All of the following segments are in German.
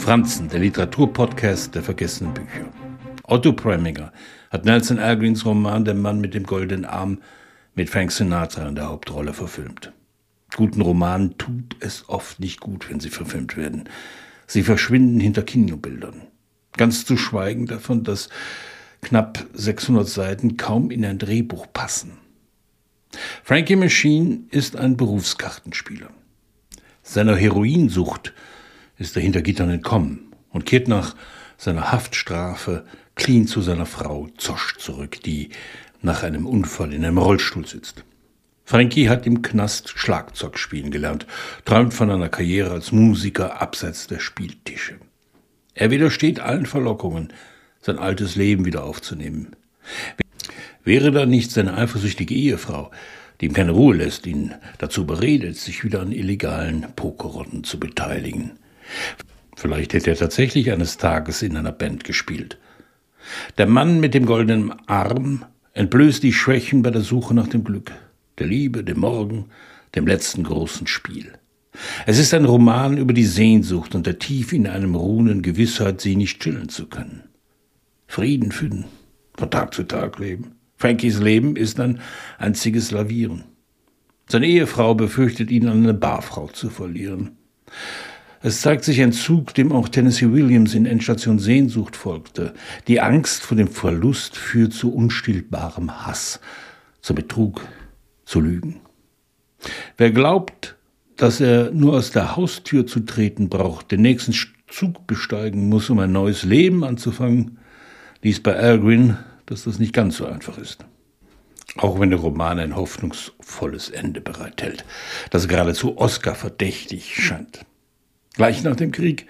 Franzen, der Literaturpodcast der vergessenen Bücher. Otto Preminger hat Nelson Algrens Roman Der Mann mit dem goldenen Arm mit Frank Sinatra in der Hauptrolle verfilmt. Guten Romanen tut es oft nicht gut, wenn sie verfilmt werden. Sie verschwinden hinter Kinobildern. Ganz zu schweigen davon, dass knapp 600 Seiten kaum in ein Drehbuch passen. Frankie Machine ist ein Berufskartenspieler. Seiner Heroinsucht ist er hinter Gittern entkommen und kehrt nach seiner Haftstrafe clean zu seiner Frau Zosch zurück, die nach einem Unfall in einem Rollstuhl sitzt. Frankie hat im Knast Schlagzeug spielen gelernt, träumt von einer Karriere als Musiker abseits der Spieltische. Er widersteht allen Verlockungen, sein altes Leben wieder aufzunehmen. Wäre da nicht seine eifersüchtige Ehefrau, die ihm keine Ruhe lässt, ihn dazu beredet, sich wieder an illegalen Pokerrunden zu beteiligen. Vielleicht hätte er tatsächlich eines Tages in einer Band gespielt. Der Mann mit dem goldenen Arm entblößt die Schwächen bei der Suche nach dem Glück, der Liebe, dem Morgen, dem letzten großen Spiel. Es ist ein Roman über die Sehnsucht und der Tief in einem ruhenden Gewissheit, sie nicht chillen zu können. Frieden finden, von Tag zu Tag leben. Frankies Leben ist ein einziges Lavieren. Seine Ehefrau befürchtet ihn an eine Barfrau zu verlieren. Es zeigt sich ein Zug, dem auch Tennessee Williams in Endstation Sehnsucht folgte. Die Angst vor dem Verlust führt zu unstillbarem Hass, zu Betrug, zu Lügen. Wer glaubt, dass er nur aus der Haustür zu treten braucht, den nächsten Zug besteigen muss, um ein neues Leben anzufangen, liest bei Algrin, dass das nicht ganz so einfach ist. Auch wenn der Roman ein hoffnungsvolles Ende bereithält, das geradezu Oscar verdächtig scheint. Gleich nach dem Krieg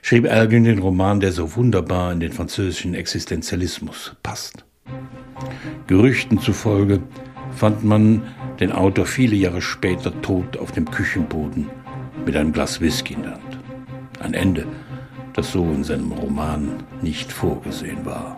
schrieb Ergin den Roman, der so wunderbar in den französischen Existenzialismus passt. Gerüchten zufolge fand man den Autor viele Jahre später tot auf dem Küchenboden mit einem Glas Whisky in der Hand. Ein Ende, das so in seinem Roman nicht vorgesehen war.